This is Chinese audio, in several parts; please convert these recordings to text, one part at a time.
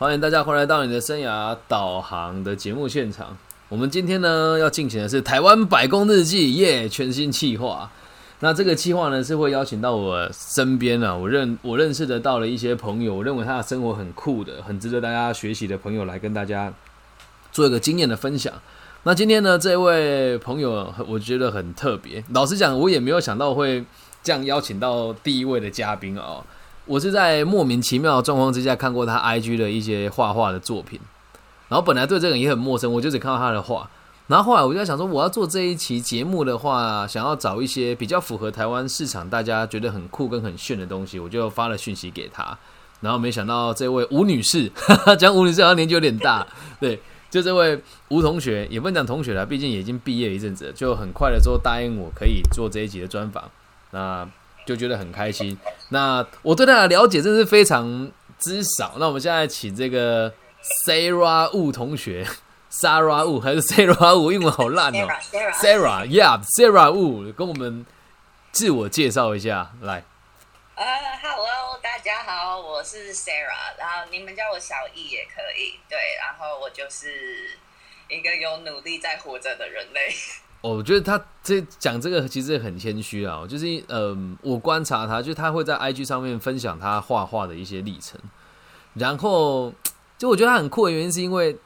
欢迎大家回来到你的生涯导航的节目现场。我们今天呢要进行的是台湾百工日记耶全新企划。那这个计划呢是会邀请到我身边啊，我认我认识的到了一些朋友，我认为他的生活很酷的，很值得大家学习的朋友来跟大家做一个经验的分享。那今天呢，这位朋友我觉得很特别。老实讲，我也没有想到会这样邀请到第一位的嘉宾哦。我是在莫名其妙的状况之下看过他 IG 的一些画画的作品，然后本来对这个人也很陌生，我就只看到他的画。然后后来我就在想说，我要做这一期节目的话，想要找一些比较符合台湾市场，大家觉得很酷跟很炫的东西，我就发了讯息给他。然后没想到这位吴女士，讲吴女士好像年纪有点大，对，就这位吴同学，也不能讲同学了，毕竟已经毕业一阵子，就很快的之后答应我可以做这一集的专访，那就觉得很开心。那我对他的了解真是非常之少。那我们现在请这个 Sarah Wu 同学。Sarah Wu 还是 Sarah Wu？英文好烂哦。Sarah，Yeah，Sarah Wu，跟我们自我介绍一下，来。呃，Hello，大家好，我是 Sarah，然后你们叫我小易也可以。对，然后我就是一个有努力在活着的人类。我觉得他这讲这个其实很谦虚啊，就是嗯，我观察他，就他会在 IG 上面分享他画画的一些历程，然后就我觉得他很酷的原因是因为。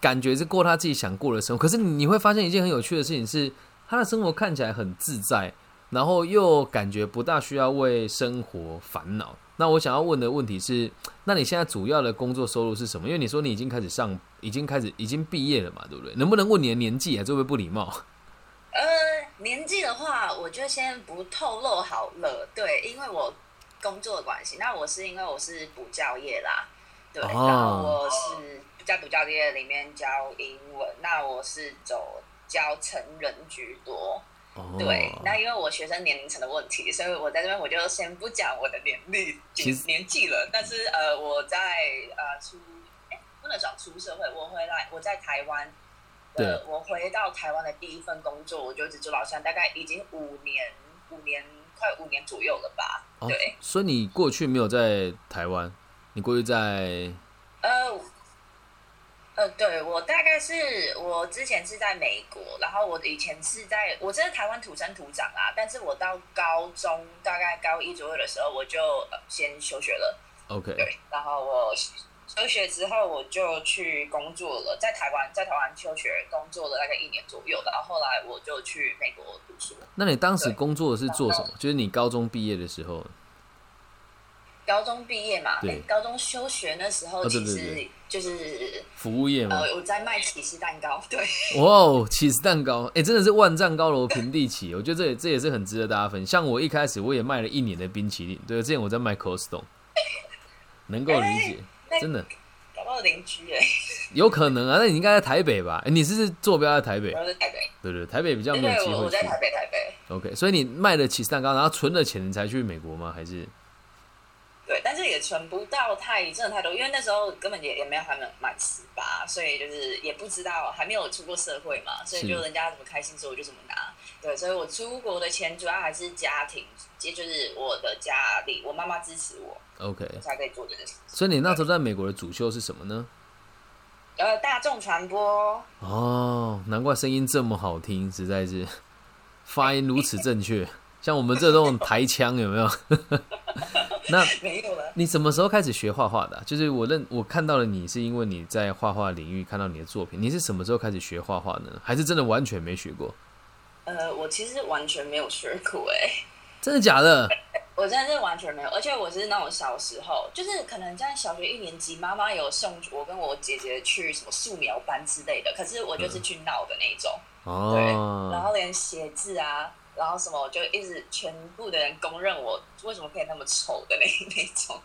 感觉是过他自己想过的生活，可是你会发现一件很有趣的事情是，他的生活看起来很自在，然后又感觉不大需要为生活烦恼。那我想要问的问题是，那你现在主要的工作收入是什么？因为你说你已经开始上，已经开始已经毕业了嘛，对不对？能不能问你的年纪啊？这会不会不礼貌？呃，年纪的话，我就先不透露好了。对，因为我工作的关系，那我是因为我是补教业啦，对，然后我是。在补教业里面教英文，那我是走教成人居多。对，那因为我学生年龄层的问题，所以我在这边我就先不讲我的年龄，其实年纪了。但是呃，我在呃出，哎，不能讲出社会，我回来我在台湾，对，我回到台湾的第一份工作，我就一直做到现在，大概已经五年，五年快五年左右了吧。对，所以你过去没有在台湾，你过去在呃。呃，对我大概是我之前是在美国，然后我以前是在我真的台湾土生土长啊，但是我到高中大概高一左右的时候，我就先休学了。OK，对，然后我休学之后，我就去工作了，在台湾，在台湾休学工作了大概一年左右，然后后来我就去美国读书。那你当时工作是做什么？就是你高中毕业的时候。高中毕业嘛，对高中休学那时候其实就是服务业嘛。呃，我在卖起司蛋糕，对。哇，起司蛋糕，哎，真的是万丈高楼平地起。我觉得这这也是很值得大家分享。像我一开始我也卖了一年的冰淇淋，对，之前我在卖 Costco，能够理解，真的。搞到邻居哎。有可能啊，那你应该在台北吧？哎，你是坐标在台北？我在台北。对对，台北比较没有机会。我在台北，台北。OK，所以你卖得起蛋糕，然后存了钱才去美国吗？还是？对，但是也存不到太真的太多，因为那时候根本也也没有还没满十八，所以就是也不知道还没有出过社会嘛，所以就人家怎么开心，所以我就怎么拿。对，所以我出国的钱主要还是家庭，也就是我的家里，我妈妈支持我，OK，才可以做这个。所以你那时候在美国的主修是什么呢？呃，大众传播。哦，难怪声音这么好听，实在是 发音如此正确。像我们这种台腔有没有？那没有了。你什么时候开始学画画的？就是我认我看到了你是因为你在画画领域看到你的作品。你是什么时候开始学画画呢？还是真的完全没学过？呃，我其实完全没有学过，哎，真的假的？我真的是完全没有，而且我是那种小时候，就是可能在小学一年级，妈妈有送我跟我姐姐去什么素描班之类的，可是我就是去闹的那种，哦，对，然后连写字啊。然后什么，我就一直全部的人公认我为什么可以那么丑的那 那种，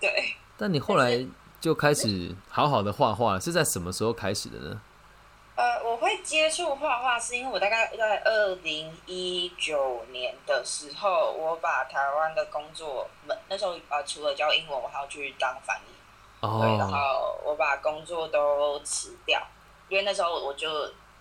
对。但你后来就开始好好的画画，是在什么时候开始的呢？呃，我会接触画画是因为我大概在二零一九年的时候，我把台湾的工作，那时候呃除了教英文，我还要去当翻译，哦，然后我把工作都辞掉，因为那时候我就。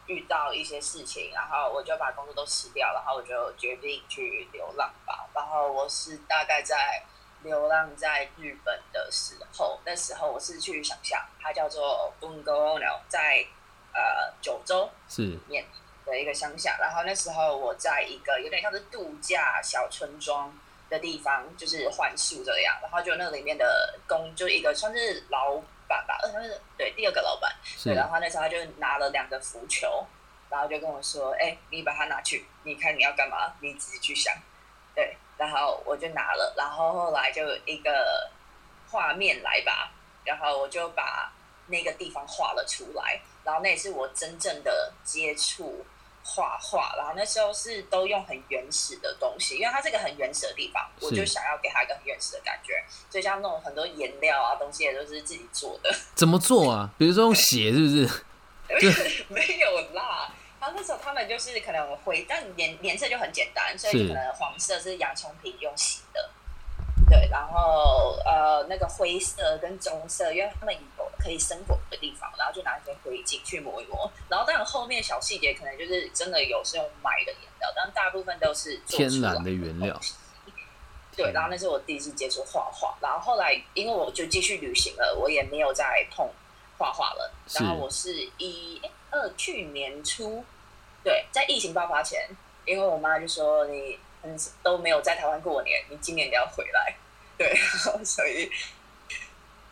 遇到一些事情，然后我就把工作都辞掉，然后我就决定去流浪吧。然后我是大概在流浪在日本的时候，那时候我是去想象，它叫做 Bungo No，在呃九州是面的一个乡下。然后那时候我在一个有点像是度假小村庄的地方，就是环宿这样。然后就那里面的工，就一个算是老板吧，呃，是对第二个老板。对，然后那时候他就拿了两个浮球，然后就跟我说：“哎，你把它拿去，你看你要干嘛？你自己去想。”对。然后我就拿了，然后后来就一个画面来吧，然后我就把那个地方画了出来，然后那也是我真正的接触画画，然后那时候是都用很原始的东西，因为它这个很原始的地方，我就想要给它一个很原始的感觉，所以像那种很多颜料啊东西也都是自己做的。怎么做啊？比如说用血是不 是？没有啦。然后那时候他们就是可能灰，但颜颜色就很简单，所以可能黄色是洋葱皮用洗的，对，然后呃那个灰色跟棕色，因为他们有可以生火的地方，然后就拿一些灰烬去磨一磨，然后当然后面小细节可能就是真的有是用买的颜料，但大部分都是天然的原料。对，然后那是我第一次接触画画，然后后来因为我就继续旅行了，我也没有再碰画画了，然后我是一。二去年初，对，在疫情爆发前，因为我妈就说你嗯都没有在台湾过年，你今年你要回来，对，所以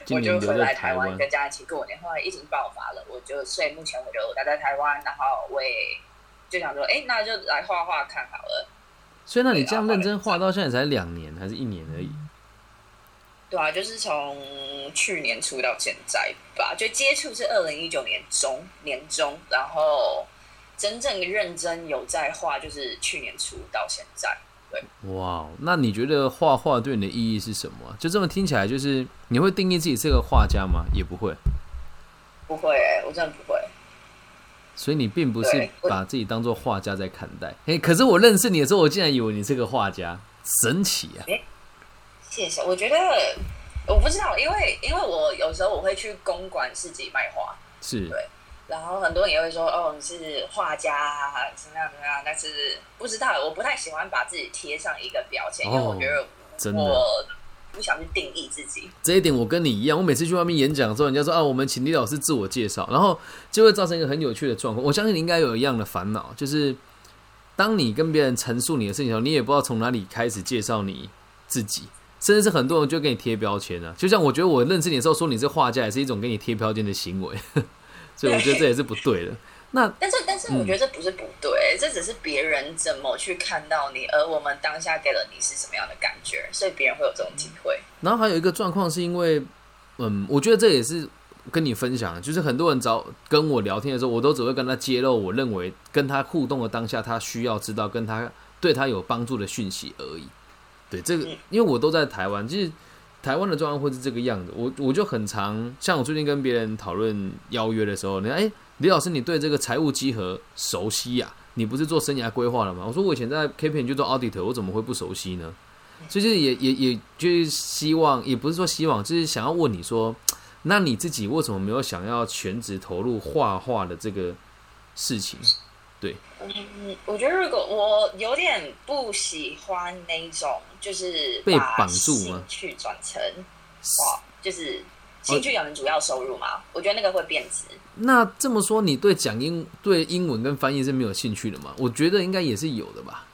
我就回来台湾跟家人一起过年。后来疫情爆发了，我就所以目前我就待在台湾，然后我也就想说，哎，那就来画画看好了。所以那你这样认真画到现在才两年还是一年而已？对啊，就是从去年初到现在吧，就接触是二零一九年中年中，然后真正认真有在画就是去年初到现在。对，哇，那你觉得画画对你的意义是什么？就这么听起来，就是你会定义自己是个画家吗？也不会，不会，我真的不会。所以你并不是把自己当做画家在看待。哎，可是我认识你的时候，我竟然以为你是个画家，神奇啊！谢谢，我觉得我不知道，因为因为我有时候我会去公馆自己卖画，是对，然后很多人也会说哦你是画家啊怎么样怎么样，但是不知道，我不太喜欢把自己贴上一个标签，因为我觉得我不想去定义自己。这一点我跟你一样，我每次去外面演讲的时候，人家说啊我们请李老师自我介绍，然后就会造成一个很有趣的状况。我相信你应该有一样的烦恼，就是当你跟别人陈述你的事情时候，你也不知道从哪里开始介绍你自己。甚至是很多人就给你贴标签啊，就像我觉得我认识你的时候说你是画家，也是一种给你贴标签的行为，所以我觉得这也是不对的。那但是但是我觉得这不是不对，这只是别人怎么去看到你，而我们当下给了你是什么样的感觉，所以别人会有这种体会。然后还有一个状况是因为，嗯，我觉得这也是跟你分享，就是很多人找跟我聊天的时候，我都只会跟他揭露我认为跟他互动的当下他需要知道跟他对他有帮助的讯息而已。对这个，因为我都在台湾，就是台湾的状况会是这个样子。我我就很常，像我最近跟别人讨论邀约的时候，你看，哎，李老师，你对这个财务集合熟悉呀？你不是做生涯规划了吗？我说我以前在 K P N 就做 Audit，我怎么会不熟悉呢？所以就是也也也就是希望，也不是说希望，就是想要问你说，那你自己为什么没有想要全职投入画画的这个事情？对，嗯，我觉得如果我有点不喜欢那种，就是被绑住吗？去转成哇，就是兴趣养成主要收入嘛？我觉得那个会变质。那这么说，你对讲英、对英文跟翻译是没有兴趣的吗？我觉得应该也是有的吧。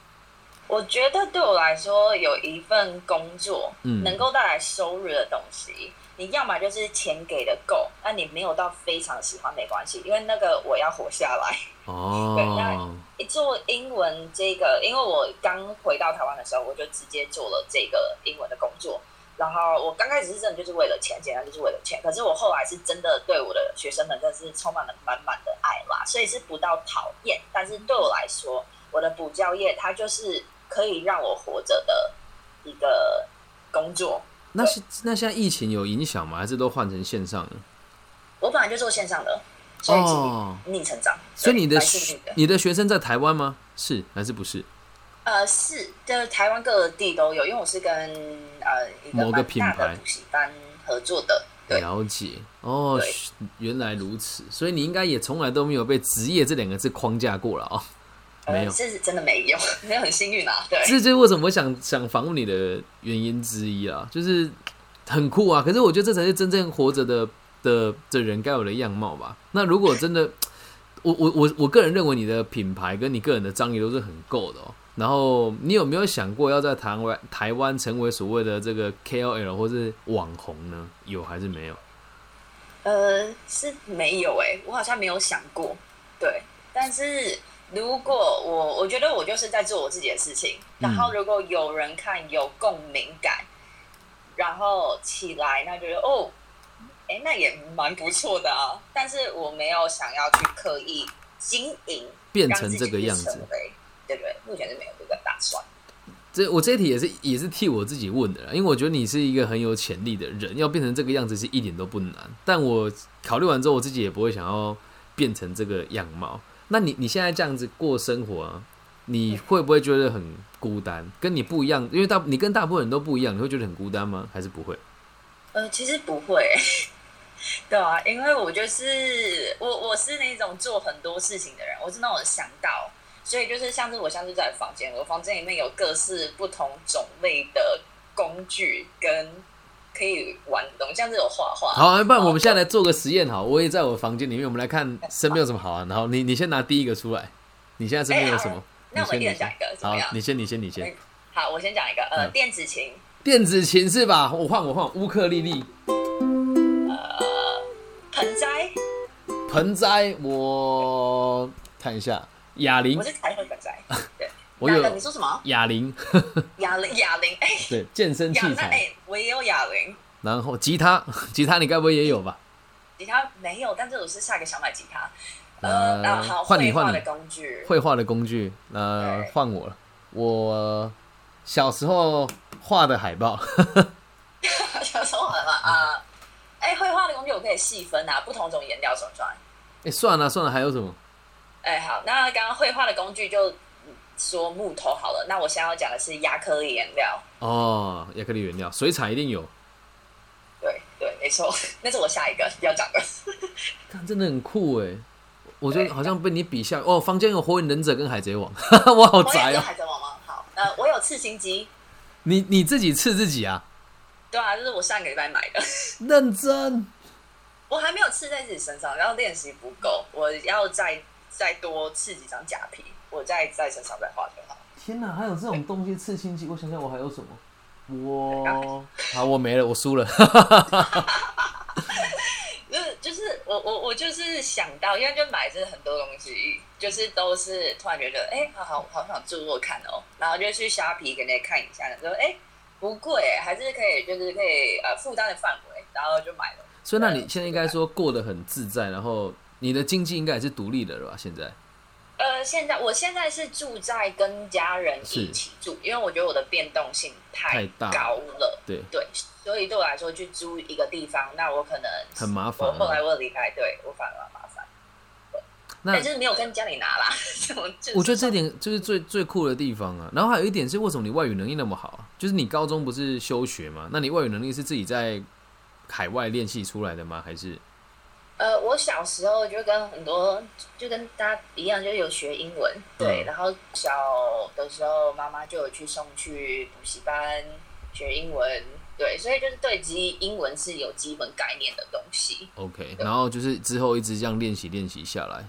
我觉得对我来说，有一份工作，嗯，能够带来收入的东西。你要么就是钱给的够，那你没有到非常喜欢没关系，因为那个我要活下来。哦。对，那一做英文这个，因为我刚回到台湾的时候，我就直接做了这个英文的工作。然后我刚开始是真的就是为了钱，简单就是为了钱。可是我后来是真的对我的学生们真的是充满了满满的爱啦，所以是不到讨厌。但是对我来说，我的补教业它就是可以让我活着的一个工作。那是那现在疫情有影响吗？还是都换成线上了？我本来就做线上的，所以逆成长。所以你的你的学生在台湾吗？是还是不是？呃，是，就是台湾各地都有，因为我是跟呃某个品牌补习班合作的。了解哦，原来如此。所以你应该也从来都没有被职业这两个字框架过了啊。没有，这是真的没有，没有很幸运啊。对，这就是为什么我想想访问你的原因之一啊，就是很酷啊。可是我觉得这才是真正活着的的的人该有的样貌吧。那如果真的，我我我我个人认为你的品牌跟你个人的张力都是很够的哦。然后你有没有想过要在台湾台湾成为所谓的这个 KOL 或是网红呢？有还是没有？呃，是没有哎，我好像没有想过。对，但是。如果我我觉得我就是在做我自己的事情，然后如果有人看有共鸣感，然后起来，那觉得哦，哎，那也蛮不错的啊。但是我没有想要去刻意经营，变成这个样子，对不对，目前是没有这个打算。这我这一题也是也是替我自己问的，因为我觉得你是一个很有潜力的人，要变成这个样子是一点都不难。但我考虑完之后，我自己也不会想要变成这个样貌。那你你现在这样子过生活，你会不会觉得很孤单？跟你不一样，因为大你跟大部分人都不一样，你会觉得很孤单吗？还是不会？呃，其实不会，对啊，因为我就是我我是那种做很多事情的人，我是那种想到，所以就是像是我像是在房间，我房间里面有各式不同种类的工具跟。可以玩的东西，像这种画画。好，不然我们现在来做个实验，好，我也在我房间里面，我们来看身边有什么好玩。然后你你先拿第一个出来，你现在身边有什么？那我一人讲一个，好，你先，你先，你先。好，我先讲一个，呃，电子琴。电子琴是吧？我换，我换乌克丽丽。呃，盆栽。盆栽，我看一下，哑铃。我有你说什么？哑铃，哑铃，哑铃，哎，对，健身器材，哎，我也有哑铃。然后吉他，吉他你该不会也有吧？吉他没有，但是我是下个想买吉他。呃，好，换你换你的工具，绘画的工具，呃，换我了。我小时候画的海报，小时候画的啊，哎，绘画的工具我可以细分啊，不同种颜料什么算？哎，算了算了，还有什么？哎，好，那刚刚绘画的工具就。说木头好了，那我现在要讲的是亚克力颜料哦，亚克力原料，水彩一定有。对对，没错，那是我下一个要讲的。看，真的很酷哎！我觉得好像被你比下哦。房间有火影忍者跟海贼王，我好宅啊！海贼王吗？好，呃，我有刺心机。你你自己刺自己啊？对啊，就是我上个礼拜买的。认真。我还没有刺在自己身上，然后练习不够，我要再再多刺几张假皮。我在在身上再画就好。天哪，还有这种东西刺青机？我想想，我还有什么？我 好，我没了，我输了。就是就是我我我就是想到，因为就买这很多东西，就是都是突然觉得，哎，好好好想做做看哦，然后就去虾皮给那看一下，说，哎，不贵，还是可以，就是可以呃负担的范围，然后就买了。所以，那你现在应该说过得很自在，然后你的经济应该也是独立的了吧？现在？呃，现在我现在是住在跟家人一起住，因为我觉得我的变动性太高了。对对，所以对我来说，去租一个地方，那我可能很麻烦。我后来我离开，对我反而麻烦。那就是没有跟家里拿啦。我觉得这点就是最最酷的地方啊。然后还有一点是，为什么你外语能力那么好？啊就是你高中不是休学吗？那你外语能力是自己在海外练习出来的吗？还是？呃，我小时候就跟很多，就跟大家一样，就有学英文，对。然后小的时候，妈妈就有去送去补习班学英文，对。所以就是对基英文是有基本概念的东西。OK，然后就是之后一直这样练习练习下来。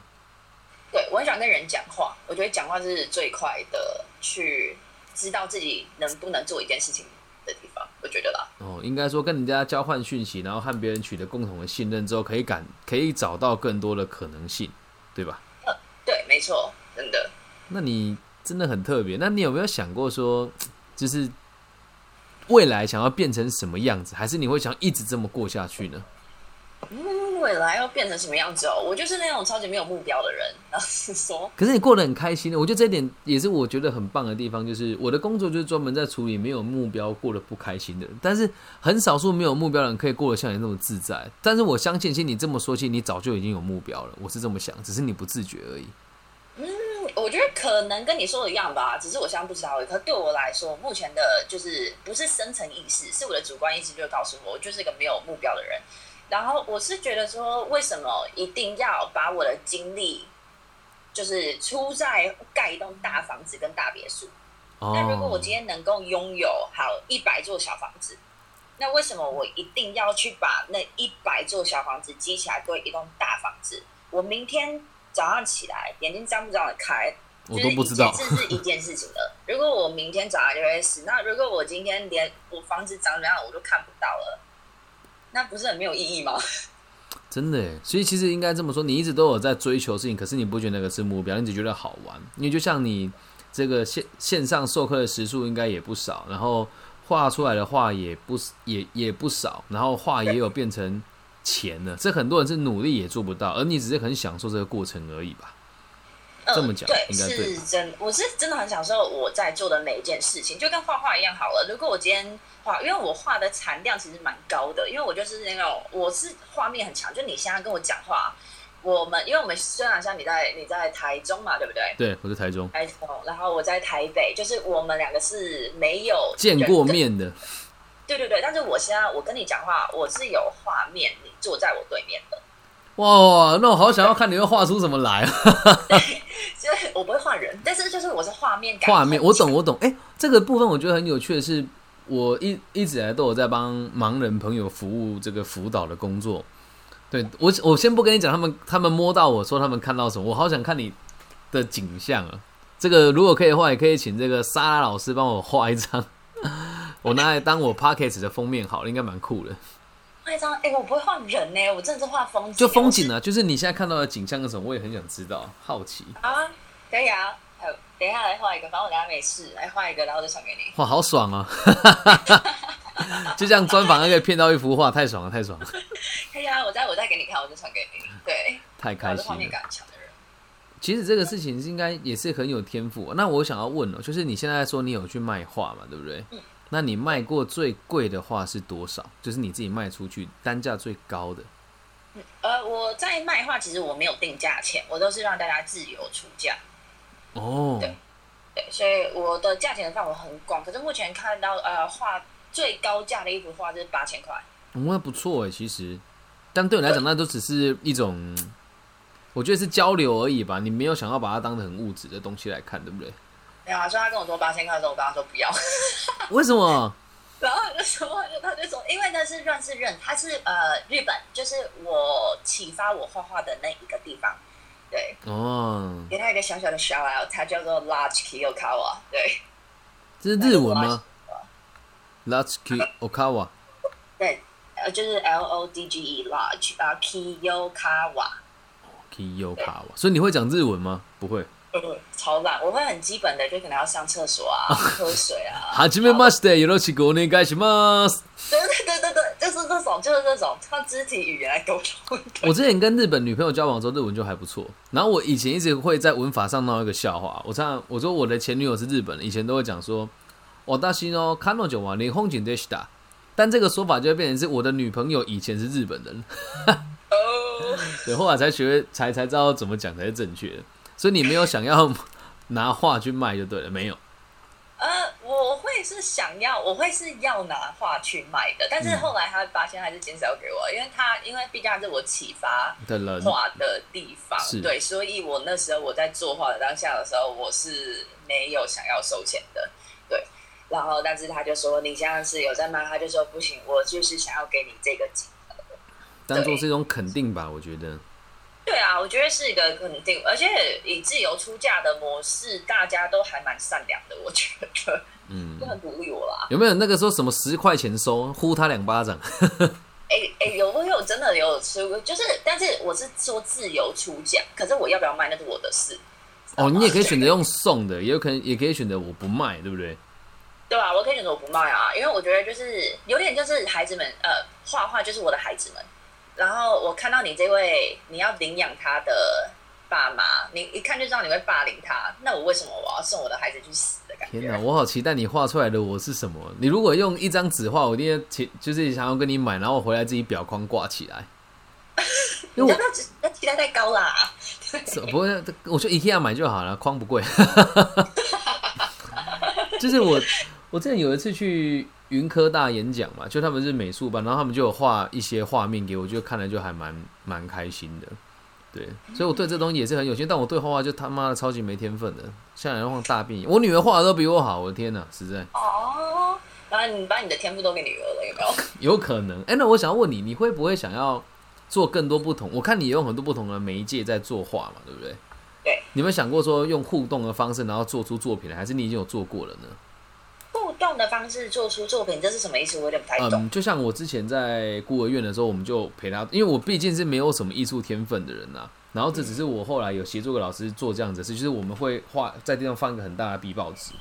对，我很喜欢跟人讲话，我觉得讲话是最快的去知道自己能不能做一件事情。的地方，我觉得啦。哦，应该说跟人家交换讯息，然后和别人取得共同的信任之后，可以感可以找到更多的可能性，对吧？嗯，对，没错，真的。那你真的很特别。那你有没有想过说，就是未来想要变成什么样子，还是你会想一直这么过下去呢？嗯，未来要变成什么样子哦？我就是那种超级没有目标的人。然后说，可是你过得很开心的。我觉得这一点也是我觉得很棒的地方，就是我的工作就是专门在处理没有目标、过得不开心的人。但是很少数没有目标的人可以过得像你那么自在。但是我相信，其实你这么说，其实你早就已经有目标了。我是这么想，只是你不自觉而已。嗯，我觉得可能跟你说的一样吧，只是我现在不知道。可对我来说，目前的就是不是深层意识，是我的主观意识就告诉我，我就是一个没有目标的人。然后我是觉得说，为什么一定要把我的精力就是出在盖一栋大房子跟大别墅。那如果我今天能够拥有好一百座小房子，那为什么我一定要去把那一百座小房子积起来堆一栋大房子？我明天早上起来眼睛张不张得开？我都不知道，这是一件事情的。如果我明天早上就会死，那如果我今天连我房子长怎样我都看不到了，那不是很没有意义吗？真的，所以其实应该这么说，你一直都有在追求事情，可是你不觉得那个是目标，你只觉得好玩。因为就像你这个线线上授课的时数应该也不少，然后画出来的画也不也也不少，然后画也有变成钱了。这很多人是努力也做不到，而你只是很享受这个过程而已吧。这么讲，对，是真，我是真的很享受我在做的每一件事情，就跟画画一样好了。如果我今天画，因为我画的产量其实蛮高的，因为我就是那种我是画面很强。就你现在跟我讲话，我们因为我们虽然像你在你在台中嘛，对不对？对，我在台中。台中，然后我在台北，就是我们两个是没有见过面的。对对对，但是我现在我跟你讲话，我是有画面，你坐在我对面的。哇，那我好想要看你会画出什么来啊！就是我不会画人，但是就是我是画面感。画面，我懂，我懂。哎，这个部分我觉得很有趣的是，我一一直以来都有在帮盲人朋友服务这个辅导的工作。对我，我先不跟你讲，他们他们摸到我说他们看到什么，我好想看你的景象啊！这个如果可以的话，也可以请这个莎拉老师帮我画一张，我拿来当我 pockets 的封面，好了，应该蛮酷的。画一张，哎，我不会画人呢，我真的是画风景。就风景啊，就是你现在看到的景象是什么，我也很想知道，好奇。啊，可以啊，等一下来画一个，反正我等下没事，来画一个，然后就传给你。哇，好爽啊！就这样专访，可以骗到一幅画，太爽了，太爽了。可以啊，我再我再给你看，我就传给你。对，太开心。画面感强的人。其实这个事情应该也是很有天赋。那我想要问哦，就是你现在说你有去卖画嘛，对不对？嗯。那你卖过最贵的画是多少？就是你自己卖出去单价最高的。呃，我在卖画，其实我没有定价钱，我都是让大家自由出价。哦，对对，所以我的价钱的范围很广。可是目前看到呃，画最高价的一幅画就是八千块。那不错哎，其实，但对你来讲，那都只是一种，我觉得是交流而已吧。你没有想要把它当成很物质的东西来看，对不对？没有啊，所以他跟我说八千块的时候，我跟他说不要。为什么？然后他就说，他就说，因为那是认识认，他是呃日本，就是我启发我画画的那一个地方。对哦，给他一个小小的 shout out，他叫做 Large Kiyokawa。对，这是日文吗？Large Kiyokawa。对，呃，就是 L O D G E Large 啊，Kiyokawa。Kiyokawa，所以你会讲日文吗？不会。超懒，我会很基本的，就可能要上厕所啊，喝水啊。はじめまして、よろしくお願いします。对对对对对，就是这种，就是这种，靠肢体语言来沟通。我之前跟日本女朋友交往的时候，日文就还不错。然后我以前一直会在文法上闹一个笑话。我常我说我的前女友是日本人，以前都会讲说，我大西哦，看到就完，你风景でした。但这个说法就会变成是我的女朋友以前是日本人。哦，对，后来才学才才知道怎么讲才是正确的。 所以你没有想要拿画去卖就对了，没有。呃，我会是想要，我会是要拿画去卖的，但是后来他发现还是减少给我，因为他因为毕竟是我启发的人画的地方，对，所以我那时候我在作画的当下的时候，我是没有想要收钱的，对。然后，但是他就说你现在是有在卖，他就说不行，我就是想要给你这个金额，当做是一种肯定吧，我觉得。对啊，我觉得是一个肯定，而且以自由出价的模式，大家都还蛮善良的，我觉得，嗯，都很鼓励我啦。有没有那个说什么十块钱收，呼他两巴掌？哎哎，有我有真的有吃过，就是，但是我是说自由出价，可是我要不要卖那是我的事。哦，你也可以选择用送的，也有可能也可以选择我不卖，对不对？对啊，我可以选择我不卖啊，因为我觉得就是有点就是孩子们，呃，画画就是我的孩子们。然后我看到你这位你要领养他的爸妈，你一看就知道你会霸凌他。那我为什么我要送我的孩子去死的感觉？天哪，我好期待你画出来的我是什么？你如果用一张纸画，我一定期就是想要跟你买，然后我回来自己裱框挂起来。因为那期待太高啦。不会，我说 IKEA 买就好了，框不贵。就是我，我之前有一次去。云科大演讲嘛，就他们是美术班，然后他们就有画一些画面给我，就看了就还蛮蛮开心的。对，所以我对这东西也是很有兴趣，但我对画画就他妈的超级没天分的，像人画大便。我女儿画的都比我好，我的天哪，实在。哦，把你把你的天赋都给女儿了，有没有？有可能。哎，那我想要问你，你会不会想要做更多不同？我看你用很多不同的媒介在作画嘛，对不对？对。你有没有想过说用互动的方式，然后做出作品来，还是你已经有做过了呢？用的方式做出作品，这是什么意思？我有点不太懂。嗯，就像我之前在孤儿院的时候，我们就陪他，因为我毕竟是没有什么艺术天分的人呐。然后这只是我后来有协助个老师做这样子事，就是我们会画在地上放一个很大的壁报纸，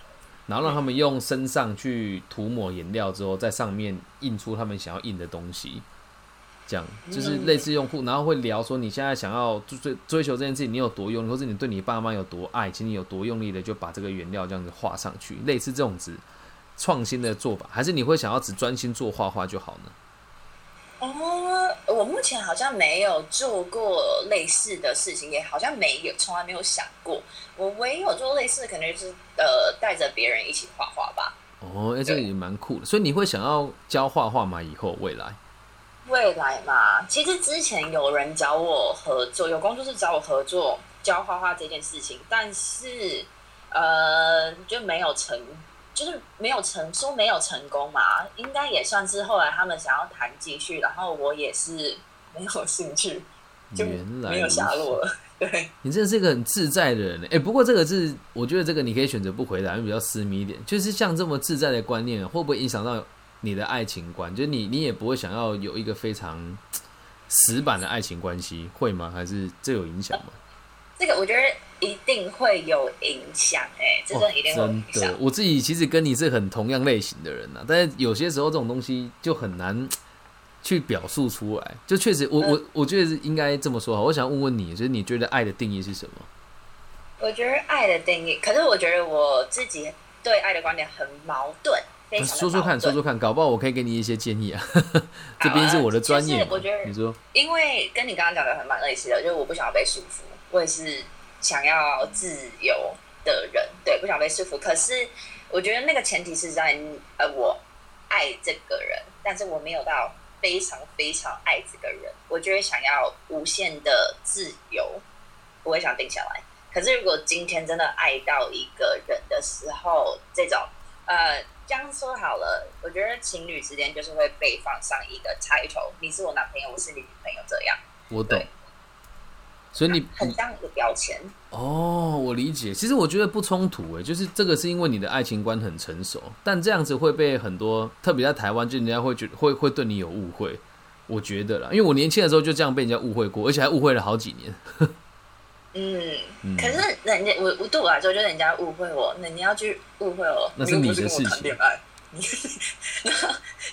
然后让他们用身上去涂抹颜料之后，在上面印出他们想要印的东西。这样就是类似用户，然后会聊说你现在想要追追求这件事情，你有多用，或者你对你爸妈有多爱，请你有多用力的就把这个原料这样子画上去，类似这种子。创新的做法，还是你会想要只专心做画画就好呢？哦，我目前好像没有做过类似的事情，也好像没有，从来没有想过。我唯一有做类似，可能就是呃，带着别人一起画画吧。哦，哎，这个也蛮酷的。所以你会想要教画画吗？以后未来？未来嘛，其实之前有人找我合作，有工作室找我合作教画画这件事情，但是呃，就没有成。就是没有成，说没有成功嘛，应该也算是后来他们想要谈继续，然后我也是没有兴趣，就没有下落了。对，你真的是一个很自在的人哎。不过这个是，我觉得这个你可以选择不回答，因为比较私密一点。就是像这么自在的观念，会不会影响到你的爱情观？就是你，你也不会想要有一个非常死板的爱情关系，会吗？还是这有影响吗？这个我觉得。一定会有影响，哎，这个一定会影响。我自己其实跟你是很同样类型的人呐，但是有些时候这种东西就很难去表述出来。就确实，我我我觉得是应该这么说哈。我想问问你，就是你觉得爱的定义是什么？我觉得爱的定义，可是我觉得我自己对爱的观点很矛盾，非常说说看，说说看，搞不好我可以给你一些建议啊。这边是我的专业，我觉得你说，因为跟你刚刚讲的很蛮类似的，就是我不想要被束缚，我也是。想要自由的人，对，不想被束缚。可是，我觉得那个前提是在，呃，我爱这个人，但是我没有到非常非常爱这个人。我就会想要无限的自由，不会想定下来。可是，如果今天真的爱到一个人的时候，这种，呃，这样说好了，我觉得情侣之间就是会被放上一个抬头，你是我男朋友，我是你女朋友，这样。我懂。所以你很像一个标签哦，我理解。其实我觉得不冲突诶，就是这个是因为你的爱情观很成熟，但这样子会被很多，特别在台湾，就人家会觉得会会对你有误会。我觉得啦，因为我年轻的时候就这样被人家误会过，而且还误会了好几年。嗯，可是人家我我对我来说，就是人家误会我，那你要去误会我，那是你的事情。你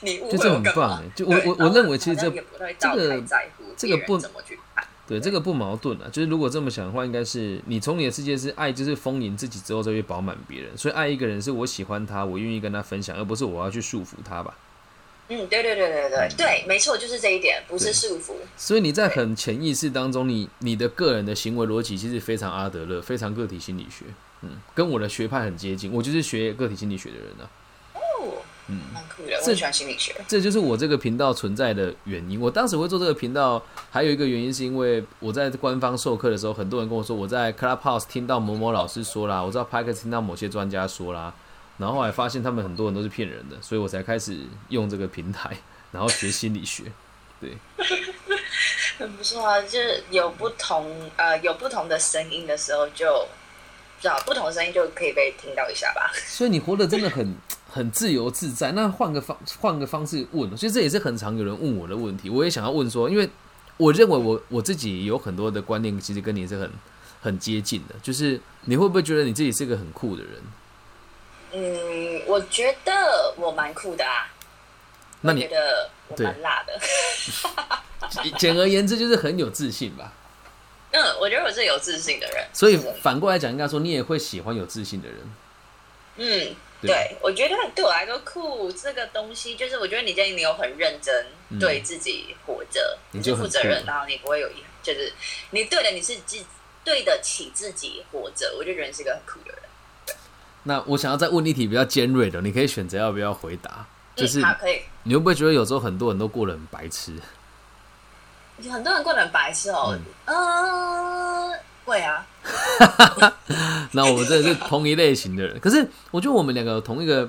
你误会我很棒就我我我认为其实这这个这个不怎么去。对，这个不矛盾啊。就是如果这么想的话，应该是你从你的世界是爱，就是丰盈自己之后再去饱满别人。所以爱一个人是我喜欢他，我愿意跟他分享，而不是我要去束缚他吧。嗯，对对对对对对，没错，就是这一点，不是束缚。所以你在很潜意识当中，你你的个人的行为逻辑其实非常阿德勒，非常个体心理学。嗯，跟我的学派很接近，我就是学个体心理学的人呢。嗯，蛮酷的。我喜欢心理学，这就是我这个频道存在的原因。我当时会做这个频道，还有一个原因是因为我在官方授课的时候，很多人跟我说我在 Clubhouse 听到某某老师说啦，我知道 p a k 听到某些专家说啦，然后后来发现他们很多人都是骗人的，所以我才开始用这个平台，然后学心理学。对，很不错啊，就是有不同呃有不同的声音的时候，就知道不同的声音就可以被听到一下吧。所以你活得真的很。很自由自在。那换个方换个方式问，其实这也是很常有人问我的问题。我也想要问说，因为我认为我我自己有很多的观念，其实跟你是很很接近的。就是你会不会觉得你自己是个很酷的人？嗯，我觉得我蛮酷的啊。那你觉得我蛮辣的？简而言之，就是很有自信吧。嗯，我觉得我是有自信的人。所以反过来讲，应该说你也会喜欢有自信的人。嗯。对，我觉得对我来说酷这个东西，就是我觉得你今天你有很认真对自己活着，你就负责任，然后你不会有遗憾，就是你对的你是自对得起自己活着，我就觉得你是一个很酷的人。那我想要再问一题比较尖锐的，你可以选择要不要回答，就是可以。你会不会觉得有时候很多人都过得很白痴？很多人过得很白痴哦。嗯，对啊。那我们这是同一类型的人。可是我觉得我们两个同一个，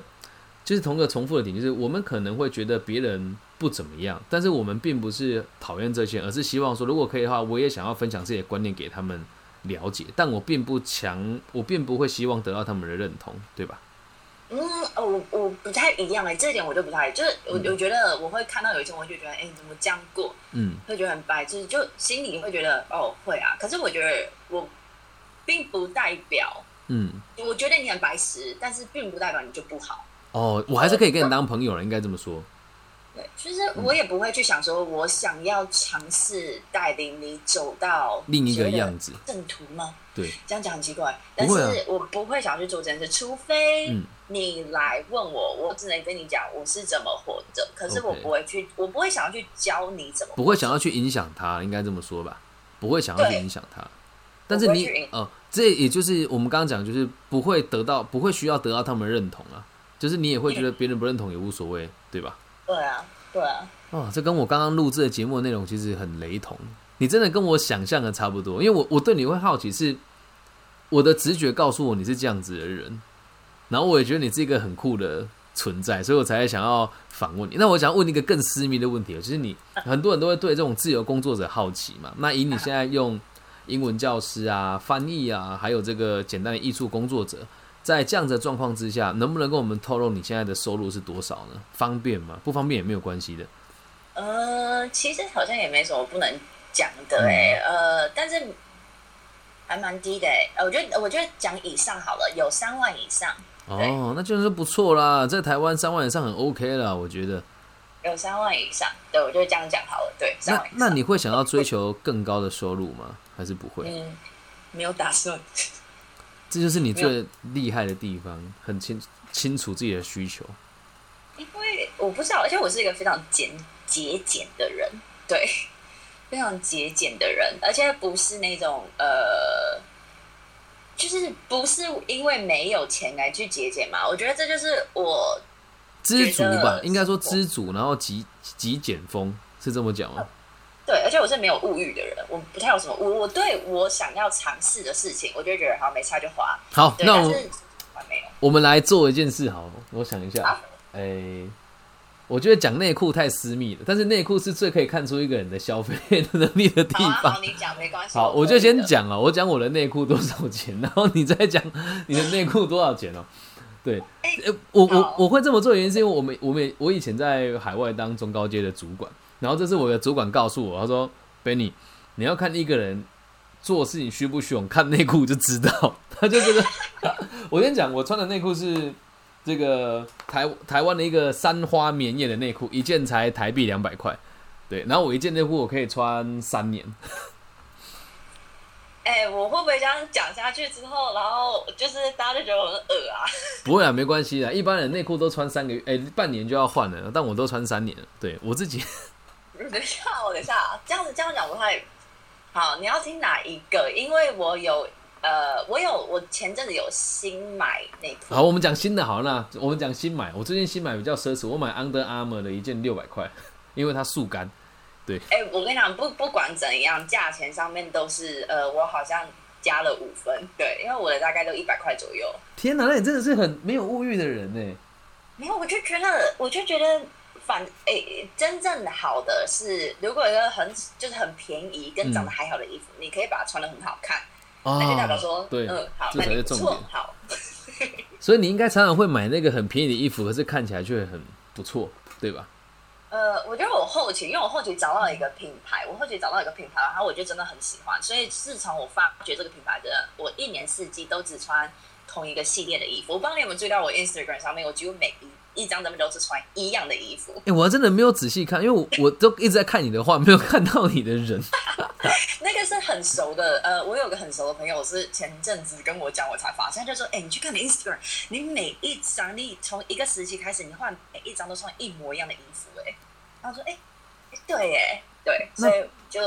就是同一个重复的点，就是我们可能会觉得别人不怎么样，但是我们并不是讨厌这些，而是希望说，如果可以的话，我也想要分享这些观念给他们了解。但我并不强，我并不会希望得到他们的认同，对吧？嗯，我我不太一样哎，这一点我就不太，就是我我觉得我会看到有一些，我就觉得哎，你怎么这样过？嗯，会觉得很白痴，就心里会觉得哦，会啊。可是我觉得我并不代表，嗯，我觉得你很白痴，但是并不代表你就不好。哦，我还是可以跟你当朋友了，应该这么说。对，其实我也不会去想说，我想要尝试带领你走到另一个样子。正途吗？对，这样讲很奇怪，但是我不会想要去做这件事，除非你来问我，我只能跟你讲我是怎么活着，可是我不会去，我不会想要去教你怎么，不会想要去影响他，应该这么说吧？不会想要去影响他，但是你哦，这也就是我们刚刚讲，就是不会得到，不会需要得到他们认同啊，就是你也会觉得别人不认同也无所谓，对吧？对啊，对啊。哦，这跟我刚刚录制的节目内容其实很雷同。你真的跟我想象的差不多，因为我我对你会好奇，是我的直觉告诉我你是这样子的人，然后我也觉得你是一个很酷的存在，所以我才想要访问你。那我想问一个更私密的问题，就是你很多人都会对这种自由工作者好奇嘛？那以你现在用英文教师啊、翻译啊，还有这个简单的艺术工作者，在这样的状况之下，能不能跟我们透露你现在的收入是多少呢？方便吗？不方便也没有关系的。呃，其实好像也没什么不能。讲的哎，呃，但是还蛮低的哎，我觉得我觉得讲以上好了，有三万以上哦，那就是不错啦，在台湾三万以上很 OK 了，我觉得有三万以上，对我就这样讲好了，对，那那你会想要追求更高的收入吗？还是不会？嗯，没有打算。这就是你最厉害的地方，很清清楚自己的需求。因为我不知道，而且我是一个非常简节俭的人，对。非常节俭的人，而且不是那种呃，就是不是因为没有钱来去节俭嘛？我觉得这就是我知足吧，应该说知足，然后极极简风是这么讲吗？对，而且我是没有物欲的人，我不太有什么物。我对我想要尝试的事情，我就觉得好没差就花。好，那我们我们来做一件事，好，我想一下，哎。我觉得讲内裤太私密了，但是内裤是最可以看出一个人的消费能力的地方。好，你讲没关系。好，我就先讲了，我讲我的内裤多少钱，然后你再讲你的内裤多少钱哦。对，我我我会这么做原因是因为我们我们我以前在海外当中高阶的主管，然后这是我的主管告诉我，他说：“Benny，你要看一个人做事情虚不虚，看内裤就知道。”他就这个，我跟你讲，我穿的内裤是。这个台台湾的一个三花棉叶的内裤，一件才台币两百块，对。然后我一件内裤我可以穿三年。哎，我会不会这样讲下去之后，然后就是大家就觉得我很恶啊？不会啊，没关系的。一般人内裤都穿三个月，哎，半年就要换了，但我都穿三年。对我自己。等一下，我等一下，这样子这样讲不太好。你要听哪一个？因为我有。呃，我有，我前阵子有新买内裤。好，我们讲新的，好，那我们讲新买。我最近新买比较奢侈，我买 Under Armour 的一件六百块，因为它速干。对，哎，我跟你讲，不不管怎样，价钱上面都是，呃，我好像加了五分。对，因为我的大概都一百块左右。天哪，那你真的是很没有物欲的人呢。没有，我就觉得，我就觉得，反，哎，真正的好的是，如果一个很就是很便宜跟长得还好的衣服，你可以把它穿的很好看。那就代表说，对，嗯，好，这才是重点。好，所以你应该常常会买那个很便宜的衣服，可是看起来却很不错，对吧？呃，我觉得我后期，因为我后期找到了一个品牌，我后期找到一个品牌，然后我就真的很喜欢，所以自从我发觉这个品牌的，我一年四季都只穿同一个系列的衣服。我不知道你有没有注意到我 Instagram 上面，我几乎每一。一张咱们都是穿一样的衣服。哎，我真的没有仔细看，因为我我都一直在看你的话，没有看到你的人。那个是很熟的，呃，我有个很熟的朋友，是前阵子跟我讲，我才发现，就说，哎，你去看你 Instagram，你每一张，你从一个时期开始，你换每一张都穿一模一样的衣服，哎，他说，哎，对，哎，对，所以就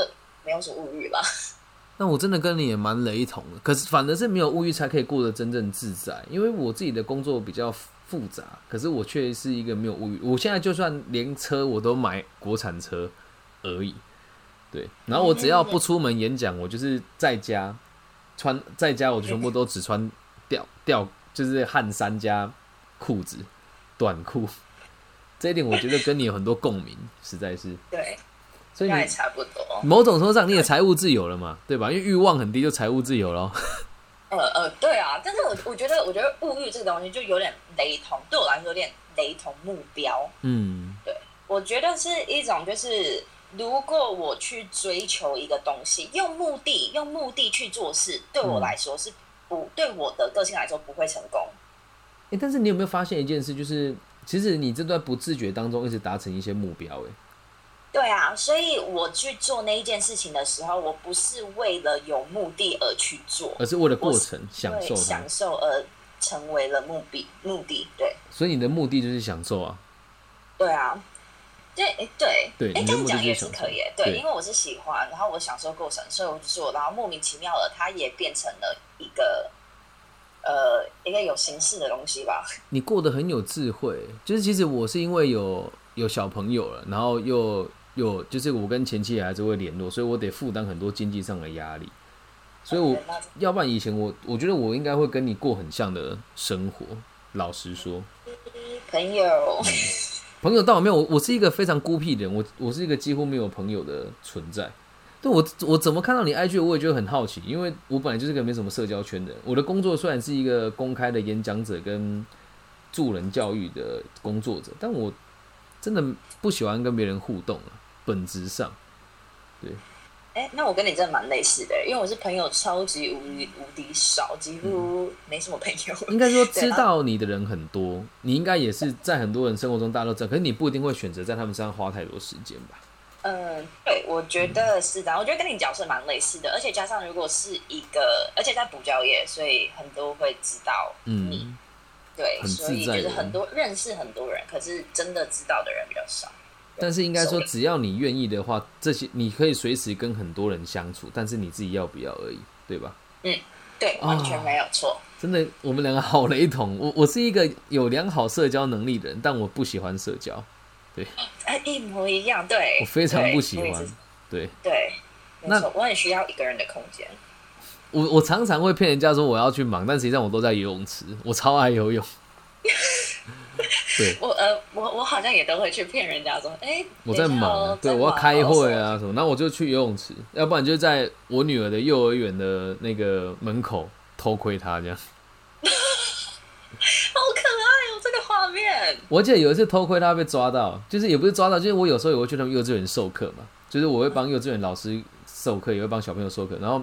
没有什么物欲了。那我真的跟你也蛮雷同的，可是反而是没有物欲才可以过得真正自在，因为我自己的工作比较。复杂，可是我却是一个没有物欲。我现在就算连车我都买国产车而已，对，然后我只要不出门演讲，我就是在家穿，在家我全部都只穿吊吊，就是汗衫加裤子、短裤。这一点我觉得跟你有很多共鸣，实在是。对，所以你差不多。某种程度上你也财务自由了嘛，对吧？因为欲望很低，就财务自由了。呃呃，对啊，但是我我觉得，我觉得物欲这个东西就有点雷同，对我来说有点雷同目标。嗯，对，我觉得是一种，就是如果我去追求一个东西，用目的用目的去做事，对我来说是不对我的个性来说不会成功。哎，但是你有没有发现一件事，就是其实你这段不自觉当中一直达成一些目标，哎。对啊，所以我去做那一件事情的时候，我不是为了有目的而去做，而是为了过程享受享受而成为了目的目的。对，所以你的目的就是享受啊。对啊，对，对，对，哎，这样讲也是可以。对，因为我是喜欢，然后我享受过程，所以我做，然后莫名其妙的，它也变成了一个呃一个有形式的东西吧。你过得很有智慧，就是其实我是因为有有小朋友了，然后又。有，就是我跟前妻还是会联络，所以我得负担很多经济上的压力，所以我要不然以前我我觉得我应该会跟你过很像的生活。老实说，朋友，朋友倒没有，我我是一个非常孤僻的人，我我是一个几乎没有朋友的存在。但我我怎么看到你 IG，我也觉得很好奇，因为我本来就是个没什么社交圈的人。我的工作虽然是一个公开的演讲者跟助人教育的工作者，但我真的不喜欢跟别人互动啊。本质上，对，哎，那我跟你真的蛮类似的，因为我是朋友超级无敌无敌少，几乎没什么朋友。应该说知道你的人很多，你应该也是在很多人生活中大家都知道，可是你不一定会选择在他们身上花太多时间吧？嗯，对，我觉得是的，我觉得跟你角色蛮类似的，而且加上如果是一个，而且在补教业，所以很多会知道你，对，所以就是很多认识很多人，可是真的知道的人比较少。但是应该说，只要你愿意的话，这些你可以随时跟很多人相处，但是你自己要不要而已，对吧？嗯，对，完全没有错。真的，我们两个好雷同。我我是一个有良好社交能力的人，但我不喜欢社交。对，哎，一模一样。对，我非常不喜欢。对对，那我很需要一个人的空间。我我常常会骗人家说我要去忙，但实际上我都在游泳池。我超爱游泳。对，我呃，我我好像也都会去骗人家说，哎，我在忙，对我要开会啊什么，那我就去游泳池，要不然就在我女儿的幼儿园的那个门口偷窥她这样。好可爱哦，这个画面。我记得有一次偷窥她被抓到，就是也不是抓到，就是我有时候也会去他们幼稚园授课嘛，就是我会帮幼稚园老师授课，也会帮小朋友授课，然后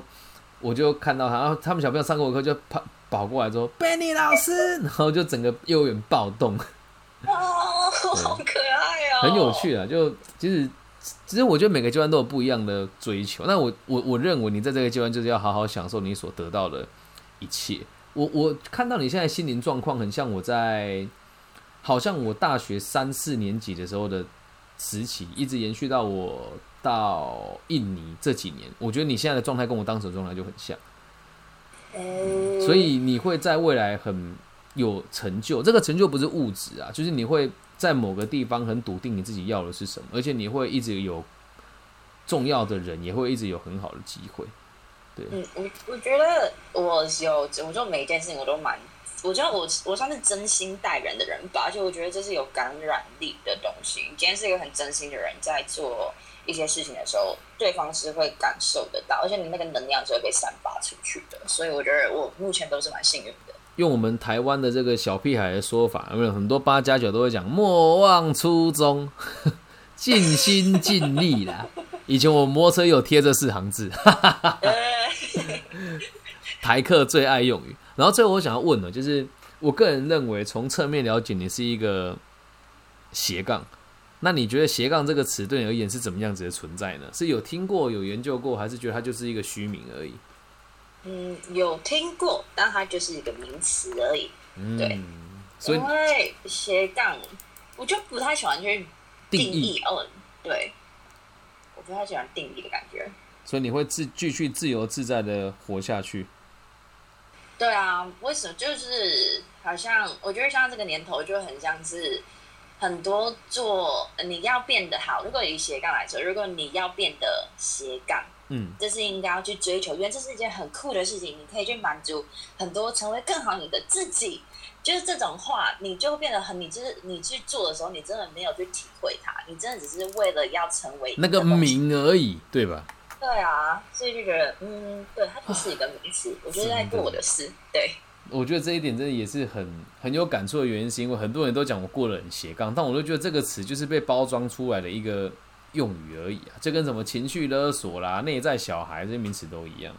我就看到他，然后他们小朋友上过课就跑跑过来之后，Benny 老师，然后就整个幼儿园暴动。哦，好可爱哦，很有趣啊！就其实，其实我觉得每个阶段都有不一样的追求。那我我我认为你在这个阶段就是要好好享受你所得到的一切。我我看到你现在心灵状况很像我在，好像我大学三四年级的时候的时期，一直延续到我到印尼这几年。我觉得你现在的状态跟我当时的状态就很像，所以你会在未来很。有成就，这个成就不是物质啊，就是你会在某个地方很笃定你自己要的是什么，而且你会一直有重要的人，也会一直有很好的机会。对，嗯，我我觉得我有，我就每一件事情我都蛮，我觉得我我算是真心待人的人吧，而且我觉得这是有感染力的东西。你今天是一个很真心的人，在做一些事情的时候，对方是会感受得到，而且你那个能量是会被散发出去的。所以我觉得我目前都是蛮幸运的。用我们台湾的这个小屁孩的说法，有没有很多八加九都会讲莫忘初衷，尽心尽力啦。以前我摩托车有贴这四行字，台客最爱用语。然后最后我想要问的，就是我个人认为，从侧面了解你是一个斜杠，那你觉得斜杠这个词对你而言是怎么样子的存在呢？是有听过、有研究过，还是觉得它就是一个虚名而已？嗯，有听过，但它就是一个名词而已。对，因为斜杠，我就不太喜欢去定义。哦，对，我不太喜欢定义的感觉。所以你会自继续自由自在的活下去？对啊，为什么？就是好像我觉得像这个年头就很像是很多做你要变得好，如果以斜杠来说，如果你要变得斜杠，嗯，这是应该要去追求，因为这是一件很酷的事情，你可以去满足很多，成为更好你的自己。就是这种话，你就变得很，你就是你去做的时候，你真的没有去体会它，你真的只是为了要成为那个名而已，对吧？对啊，所以就觉得，嗯，对，它不是一个名词，我觉得在做我的事。对，我觉得这一点真的也是很很有感触的原因，是因为很多人都讲我过得很斜杠，但我都觉得这个词就是被包装出来的一个用语而已啊，这跟什么情绪勒索啦、内在小孩这些名词都一样。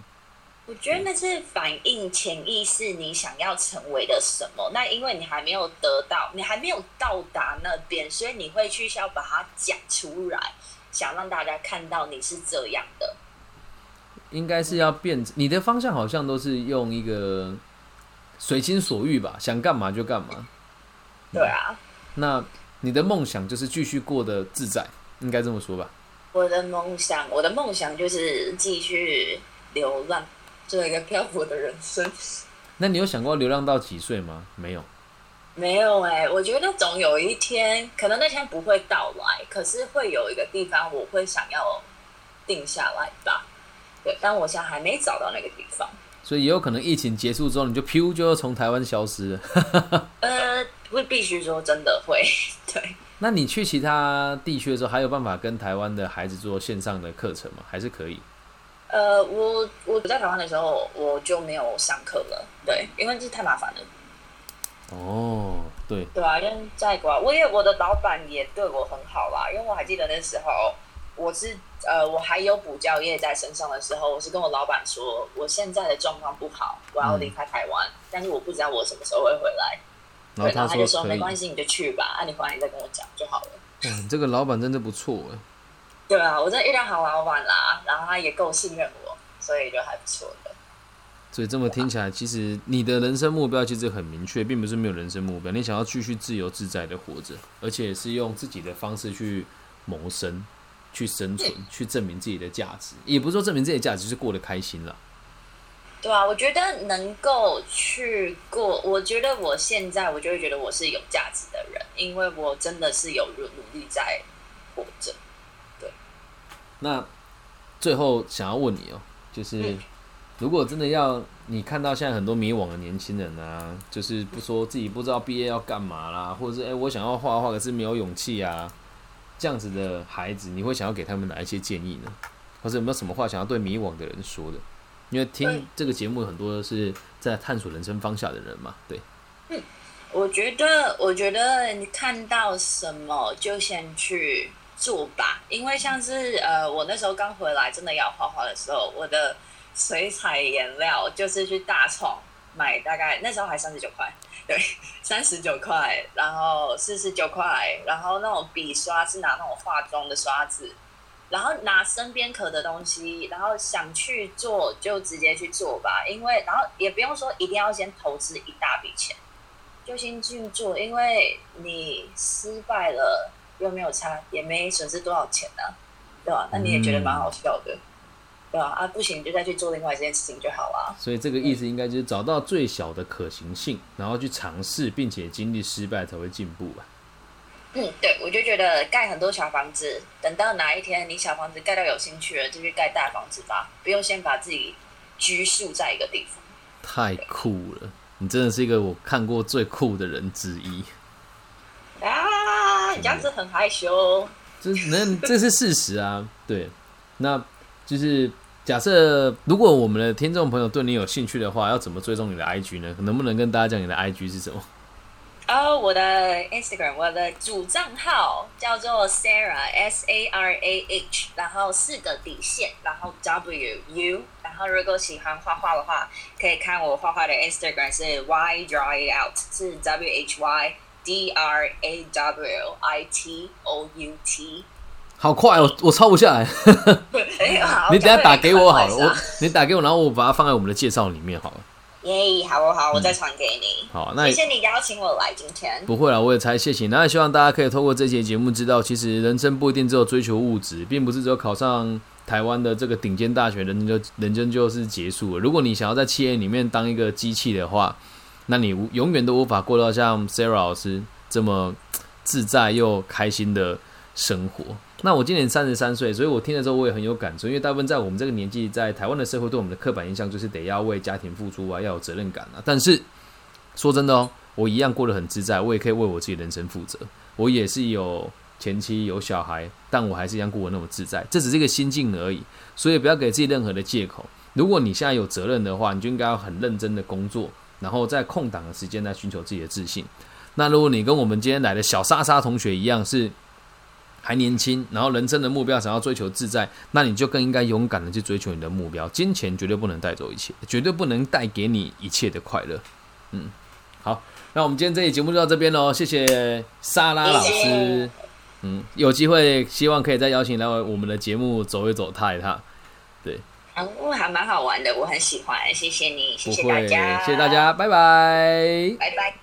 我觉得那是反映潜意识你想要成为的什么，那因为你还没有得到，你还没有到达那边，所以你会去需要把它讲出来。想让大家看到你是这样的，应该是要变。你的方向好像都是用一个随心所欲吧，想干嘛就干嘛。对啊。那你的梦想就是继续过得自在，应该这么说吧？我的梦想，我的梦想就是继续流浪，做一个漂泊的人生。那你有想过流浪到几岁吗？没有。没有哎，我觉得总有一天，可能那天不会到来，可是会有一个地方我会想要定下来吧。对，但我现在还没找到那个地方。所以也有可能疫情结束之后，你就噗就要从台湾消失了。呃，不必须说真的会。对。那你去其他地区的时候，还有办法跟台湾的孩子做线上的课程吗？还是可以？呃，我我在台湾的时候，我就没有上课了。对，因为这太麻烦了。哦，对，对啊，因为在国外，我也我的老板也对我很好啦。因为我还记得那时候，我是呃，我还有补教业在身上的时候，我是跟我老板说，我现在的状况不好，我要离开台湾，但是我不知道我什么时候会回来。然后他就说没关系，你就去吧，啊，你回来你再跟我讲就好了。嗯，这个老板真的不错哎。对啊，我真的遇到好老板啦，然后他也够信任我，所以就还不错的。所以这么听起来，其实你的人生目标其实很明确，并不是没有人生目标。你想要继续自由自在的活着，而且是用自己的方式去谋生、去生存、去证明自己的价值。也不是说证明自己的价值，是过得开心了。对啊，我觉得能够去过，我觉得我现在我就会觉得我是有价值的人，因为我真的是有努力在活着。对。那最后想要问你哦，就是。如果真的要你看到现在很多迷惘的年轻人啊，就是不说自己不知道毕业要干嘛啦，或者是哎我想要画画可是没有勇气啊，这样子的孩子，你会想要给他们哪一些建议呢？或者有没有什么话想要对迷惘的人说的？因为听这个节目很多是在探索人生方向的人嘛，对。嗯，我觉得我觉得你看到什么就先去做吧，因为像是呃我那时候刚回来真的要画画的时候，我的。水彩颜料就是去大创买，大概那时候还三十九块，对，三十九块，然后四十九块，然后那种笔刷是拿那种化妆的刷子，然后拿身边壳的东西，然后想去做就直接去做吧，因为然后也不用说一定要先投资一大笔钱，就先去做，因为你失败了又没有差，也没损失多少钱呢，对吧？那你也觉得蛮好笑的。对啊，啊不行，就再去做另外一件事情就好了。所以这个意思应该就是找到最小的可行性，然后去尝试，并且经历失败才会进步吧。嗯，对，我就觉得盖很多小房子，等到哪一天你小房子盖到有兴趣了，就去盖大房子吧，不用先把自己拘束在一个地方。太酷了，你真的是一个我看过最酷的人之一。啊，你这样子很害羞。这那这是事实啊，对，那就是。假设如果我们的听众朋友对你有兴趣的话，要怎么追踪你的 IG 呢？能不能跟大家讲你的 IG 是什么？哦，我的 Instagram，我的主账号叫做 Sarah S A R A H，然后四个底线，然后 W U，然后如果喜欢画画的话，可以看我画画的 Instagram 是 Y Draw It Out，是 W H Y D R A W I T O U T。好快哦，我抄不下来。你等下打给我好了，我你打给我，然后我把它放在我们的介绍里面好了。耶，好不好？我再传给你。好，那谢谢你邀请我来今天。不会了，我也才谢谢。那也希望大家可以透过这期节目知道，其实人生不一定只有追求物质，并不是只有考上台湾的这个顶尖大学，人就人生就是结束了。如果你想要在企业里面当一个机器的话，那你永远都无法过到像 Sarah 老师这么。自在又开心的生活。那我今年三十三岁，所以我听了之后我也很有感触，因为大部分在我们这个年纪，在台湾的社会对我们的刻板印象就是得要为家庭付出啊，要有责任感啊。但是说真的哦，我一样过得很自在，我也可以为我自己人生负责。我也是有前妻有小孩，但我还是一样过得那么自在，这只是一个心境而已。所以不要给自己任何的借口。如果你现在有责任的话，你就应该要很认真的工作，然后在空档的时间来寻求自己的自信。那如果你跟我们今天来的小莎莎同学一样是。还年轻，然后人生的目标想要追求自在，那你就更应该勇敢的去追求你的目标。金钱绝对不能带走一切，绝对不能带给你一切的快乐。嗯，好，那我们今天这期节目就到这边喽，谢谢莎拉老师。嗯，有机会希望可以再邀请来我们的节目走一走、踏一踏。对，嗯，还蛮好玩的，我很喜欢，谢谢你，谢谢大家，谢谢大家，拜拜，拜拜。